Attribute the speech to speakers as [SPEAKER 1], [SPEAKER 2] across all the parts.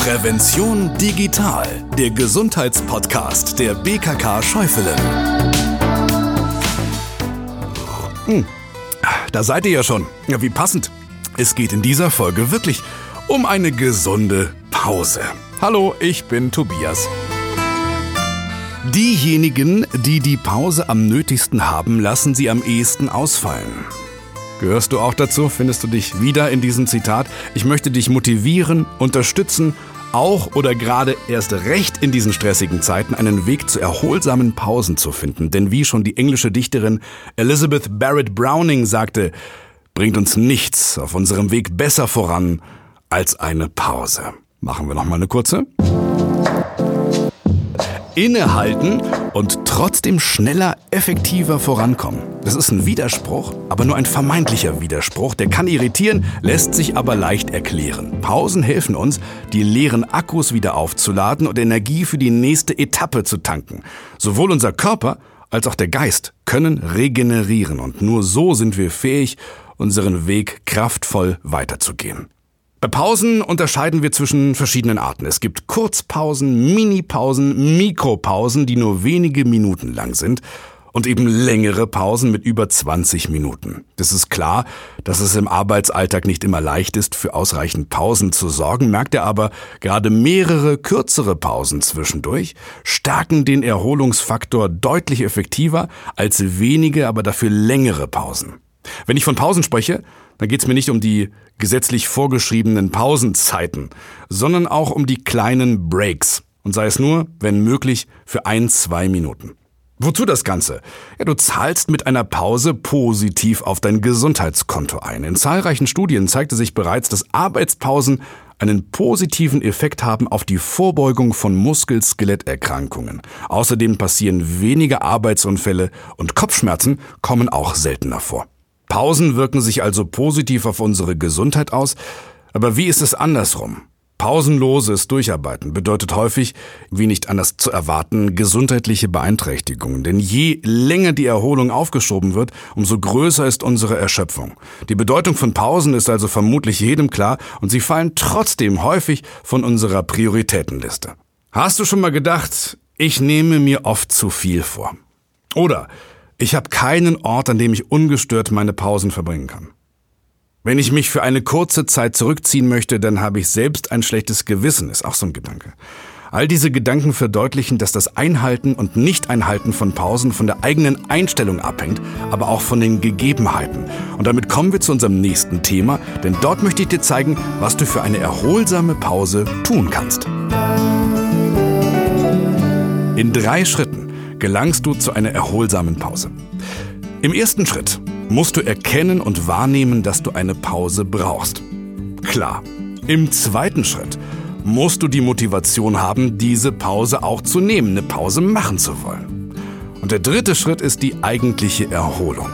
[SPEAKER 1] Prävention digital, der Gesundheitspodcast der BKK Schäufelen. Hm, da seid ihr ja schon. Ja, wie passend. Es geht in dieser Folge wirklich um eine gesunde Pause. Hallo, ich bin Tobias. Diejenigen, die die Pause am nötigsten haben, lassen sie am ehesten ausfallen. Gehörst du auch dazu? Findest du dich wieder in diesem Zitat? Ich möchte dich motivieren, unterstützen, auch oder gerade erst recht in diesen stressigen Zeiten einen Weg zu erholsamen Pausen zu finden. Denn wie schon die englische Dichterin Elizabeth Barrett Browning sagte, bringt uns nichts auf unserem Weg besser voran als eine Pause. Machen wir noch mal eine kurze innehalten und trotzdem schneller, effektiver vorankommen. Das ist ein Widerspruch, aber nur ein vermeintlicher Widerspruch. Der kann irritieren, lässt sich aber leicht erklären. Pausen helfen uns, die leeren Akkus wieder aufzuladen und Energie für die nächste Etappe zu tanken. Sowohl unser Körper als auch der Geist können regenerieren und nur so sind wir fähig, unseren Weg kraftvoll weiterzugehen. Bei Pausen unterscheiden wir zwischen verschiedenen Arten. Es gibt Kurzpausen, Minipausen, Mikropausen, die nur wenige Minuten lang sind und eben längere Pausen mit über 20 Minuten. Das ist klar, dass es im Arbeitsalltag nicht immer leicht ist, für ausreichend Pausen zu sorgen, merkt er aber, gerade mehrere kürzere Pausen zwischendurch stärken den Erholungsfaktor deutlich effektiver als wenige, aber dafür längere Pausen. Wenn ich von Pausen spreche, dann geht es mir nicht um die gesetzlich vorgeschriebenen Pausenzeiten, sondern auch um die kleinen Breaks. Und sei es nur, wenn möglich, für ein, zwei Minuten. Wozu das Ganze? Ja, du zahlst mit einer Pause positiv auf dein Gesundheitskonto ein. In zahlreichen Studien zeigte sich bereits, dass Arbeitspausen einen positiven Effekt haben auf die Vorbeugung von Muskel-Skeletterkrankungen. Außerdem passieren weniger Arbeitsunfälle und Kopfschmerzen kommen auch seltener vor. Pausen wirken sich also positiv auf unsere Gesundheit aus, aber wie ist es andersrum? Pausenloses Durcharbeiten bedeutet häufig, wie nicht anders zu erwarten, gesundheitliche Beeinträchtigungen. Denn je länger die Erholung aufgeschoben wird, umso größer ist unsere Erschöpfung. Die Bedeutung von Pausen ist also vermutlich jedem klar und sie fallen trotzdem häufig von unserer Prioritätenliste. Hast du schon mal gedacht, ich nehme mir oft zu viel vor? Oder ich habe keinen Ort, an dem ich ungestört meine Pausen verbringen kann. Wenn ich mich für eine kurze Zeit zurückziehen möchte, dann habe ich selbst ein schlechtes Gewissen, ist auch so ein Gedanke. All diese Gedanken verdeutlichen, dass das Einhalten und Nicht-Einhalten von Pausen von der eigenen Einstellung abhängt, aber auch von den Gegebenheiten. Und damit kommen wir zu unserem nächsten Thema, denn dort möchte ich dir zeigen, was du für eine erholsame Pause tun kannst. In drei Schritten gelangst du zu einer erholsamen Pause. Im ersten Schritt musst du erkennen und wahrnehmen, dass du eine Pause brauchst. Klar. Im zweiten Schritt musst du die Motivation haben, diese Pause auch zu nehmen, eine Pause machen zu wollen. Und der dritte Schritt ist die eigentliche Erholung.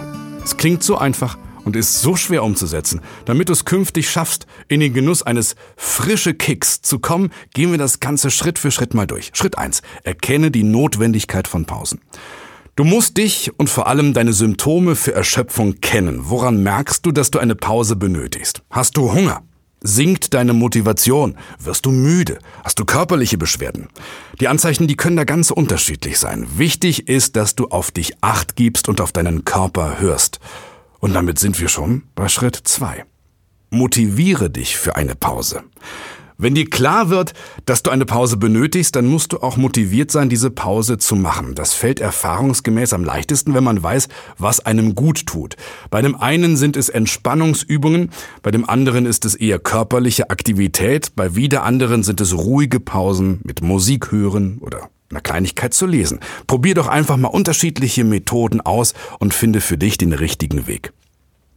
[SPEAKER 1] Es klingt so einfach, und ist so schwer umzusetzen. Damit du es künftig schaffst, in den Genuss eines frische Kicks zu kommen, gehen wir das Ganze Schritt für Schritt mal durch. Schritt eins: Erkenne die Notwendigkeit von Pausen. Du musst dich und vor allem deine Symptome für Erschöpfung kennen. Woran merkst du, dass du eine Pause benötigst? Hast du Hunger? Sinkt deine Motivation? Wirst du müde? Hast du körperliche Beschwerden? Die Anzeichen, die können da ganz unterschiedlich sein. Wichtig ist, dass du auf dich acht gibst und auf deinen Körper hörst. Und damit sind wir schon bei Schritt zwei. Motiviere dich für eine Pause. Wenn dir klar wird, dass du eine Pause benötigst, dann musst du auch motiviert sein, diese Pause zu machen. Das fällt erfahrungsgemäß am leichtesten, wenn man weiß, was einem gut tut. Bei dem einen sind es Entspannungsübungen, bei dem anderen ist es eher körperliche Aktivität, bei wieder anderen sind es ruhige Pausen mit Musik hören oder einer Kleinigkeit zu lesen. Probier doch einfach mal unterschiedliche Methoden aus und finde für dich den richtigen Weg.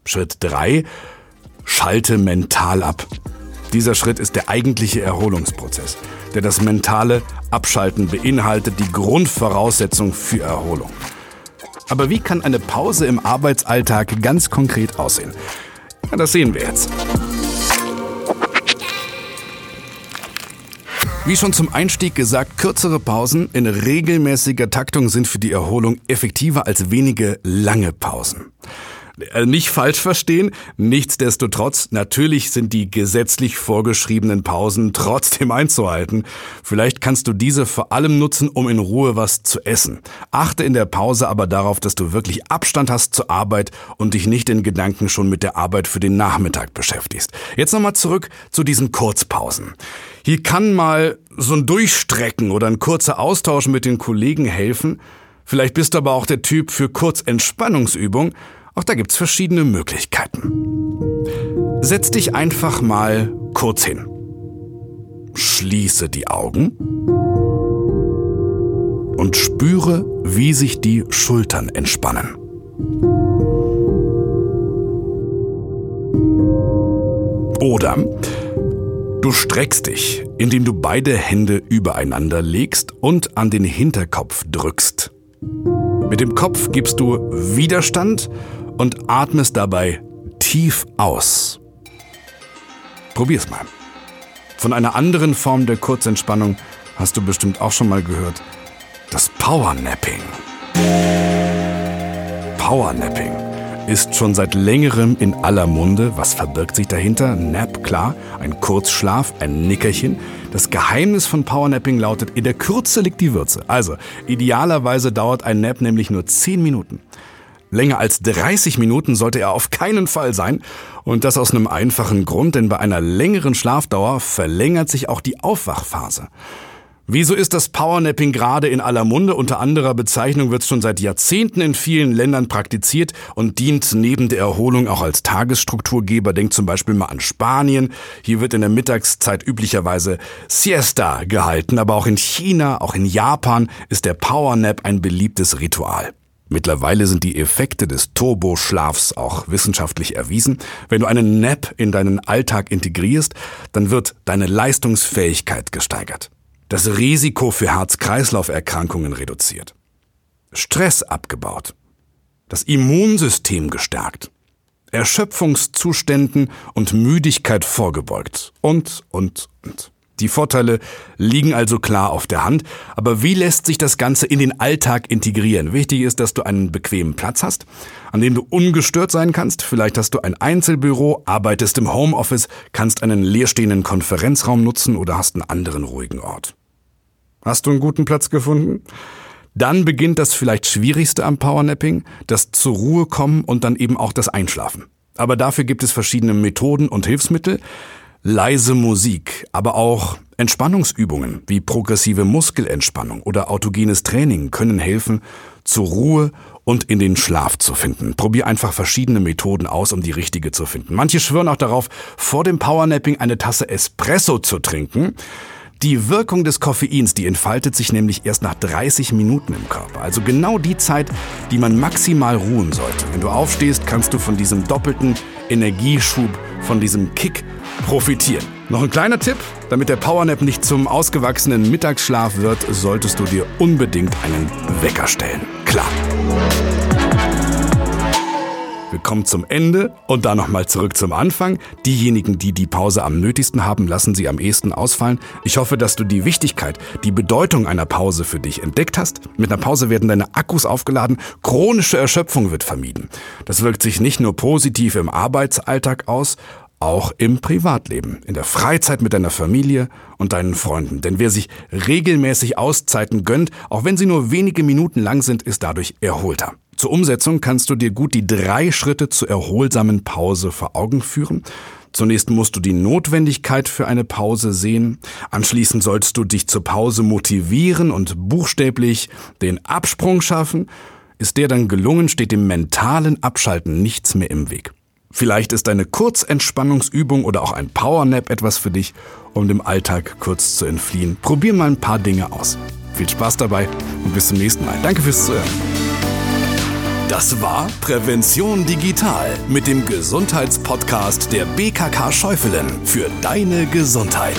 [SPEAKER 1] Schritt drei: Schalte mental ab. Dieser Schritt ist der eigentliche Erholungsprozess, der das mentale Abschalten beinhaltet, die Grundvoraussetzung für Erholung. Aber wie kann eine Pause im Arbeitsalltag ganz konkret aussehen? Ja, das sehen wir jetzt. Wie schon zum Einstieg gesagt, kürzere Pausen in regelmäßiger Taktung sind für die Erholung effektiver als wenige lange Pausen. Äh, nicht falsch verstehen. Nichtsdestotrotz, natürlich sind die gesetzlich vorgeschriebenen Pausen trotzdem einzuhalten. Vielleicht kannst du diese vor allem nutzen, um in Ruhe was zu essen. Achte in der Pause aber darauf, dass du wirklich Abstand hast zur Arbeit und dich nicht in Gedanken schon mit der Arbeit für den Nachmittag beschäftigst. Jetzt nochmal zurück zu diesen Kurzpausen. Hier kann mal so ein Durchstrecken oder ein kurzer Austausch mit den Kollegen helfen. Vielleicht bist du aber auch der Typ für Kurzentspannungsübung auch da gibt's verschiedene Möglichkeiten. Setz dich einfach mal kurz hin. Schließe die Augen und spüre, wie sich die Schultern entspannen. Oder du streckst dich, indem du beide Hände übereinander legst und an den Hinterkopf drückst. Mit dem Kopf gibst du Widerstand und atmest dabei tief aus. Probier's mal. Von einer anderen Form der Kurzentspannung hast du bestimmt auch schon mal gehört. Das Powernapping. Powernapping ist schon seit längerem in aller Munde. Was verbirgt sich dahinter? Nap, klar, ein Kurzschlaf, ein Nickerchen. Das Geheimnis von Powernapping lautet, in der Kürze liegt die Würze. Also, idealerweise dauert ein Nap nämlich nur 10 Minuten. Länger als 30 Minuten sollte er auf keinen Fall sein. Und das aus einem einfachen Grund, denn bei einer längeren Schlafdauer verlängert sich auch die Aufwachphase. Wieso ist das Powernapping gerade in aller Munde? Unter anderer Bezeichnung wird es schon seit Jahrzehnten in vielen Ländern praktiziert und dient neben der Erholung auch als Tagesstrukturgeber. Denkt zum Beispiel mal an Spanien. Hier wird in der Mittagszeit üblicherweise Siesta gehalten, aber auch in China, auch in Japan ist der Powernap ein beliebtes Ritual. Mittlerweile sind die Effekte des Turboschlafs auch wissenschaftlich erwiesen. Wenn du einen Nap in deinen Alltag integrierst, dann wird deine Leistungsfähigkeit gesteigert. Das Risiko für Herz-Kreislauf-Erkrankungen reduziert. Stress abgebaut. Das Immunsystem gestärkt. Erschöpfungszuständen und Müdigkeit vorgebeugt. Und, und, und. Die Vorteile liegen also klar auf der Hand, aber wie lässt sich das Ganze in den Alltag integrieren? Wichtig ist, dass du einen bequemen Platz hast, an dem du ungestört sein kannst. Vielleicht hast du ein Einzelbüro, arbeitest im Homeoffice, kannst einen leerstehenden Konferenzraum nutzen oder hast einen anderen ruhigen Ort. Hast du einen guten Platz gefunden? Dann beginnt das vielleicht Schwierigste am Powernapping, das zur Ruhe kommen und dann eben auch das Einschlafen. Aber dafür gibt es verschiedene Methoden und Hilfsmittel leise Musik, aber auch Entspannungsübungen wie progressive Muskelentspannung oder autogenes Training können helfen, zur Ruhe und in den Schlaf zu finden. Probier einfach verschiedene Methoden aus, um die richtige zu finden. Manche schwören auch darauf, vor dem Powernapping eine Tasse Espresso zu trinken. Die Wirkung des Koffeins, die entfaltet sich nämlich erst nach 30 Minuten im Körper. Also genau die Zeit, die man maximal ruhen sollte. Wenn du aufstehst, kannst du von diesem doppelten Energieschub, von diesem Kick profitieren. Noch ein kleiner Tipp, damit der Powernap nicht zum ausgewachsenen Mittagsschlaf wird, solltest du dir unbedingt einen Wecker stellen. Klar. Wir kommen zum Ende und dann nochmal zurück zum Anfang. Diejenigen, die die Pause am nötigsten haben, lassen sie am ehesten ausfallen. Ich hoffe, dass du die Wichtigkeit, die Bedeutung einer Pause für dich entdeckt hast. Mit einer Pause werden deine Akkus aufgeladen, chronische Erschöpfung wird vermieden. Das wirkt sich nicht nur positiv im Arbeitsalltag aus, auch im Privatleben, in der Freizeit mit deiner Familie und deinen Freunden. Denn wer sich regelmäßig Auszeiten gönnt, auch wenn sie nur wenige Minuten lang sind, ist dadurch erholter. Zur Umsetzung kannst du dir gut die drei Schritte zur erholsamen Pause vor Augen führen. Zunächst musst du die Notwendigkeit für eine Pause sehen. Anschließend sollst du dich zur Pause motivieren und buchstäblich den Absprung schaffen. Ist der dann gelungen, steht dem mentalen Abschalten nichts mehr im Weg. Vielleicht ist eine Kurzentspannungsübung oder auch ein Powernap etwas für dich, um dem Alltag kurz zu entfliehen. Probier mal ein paar Dinge aus. Viel Spaß dabei und bis zum nächsten Mal. Danke fürs Zuhören. Das war Prävention Digital mit dem Gesundheitspodcast der BKK Schäufelen für deine Gesundheit.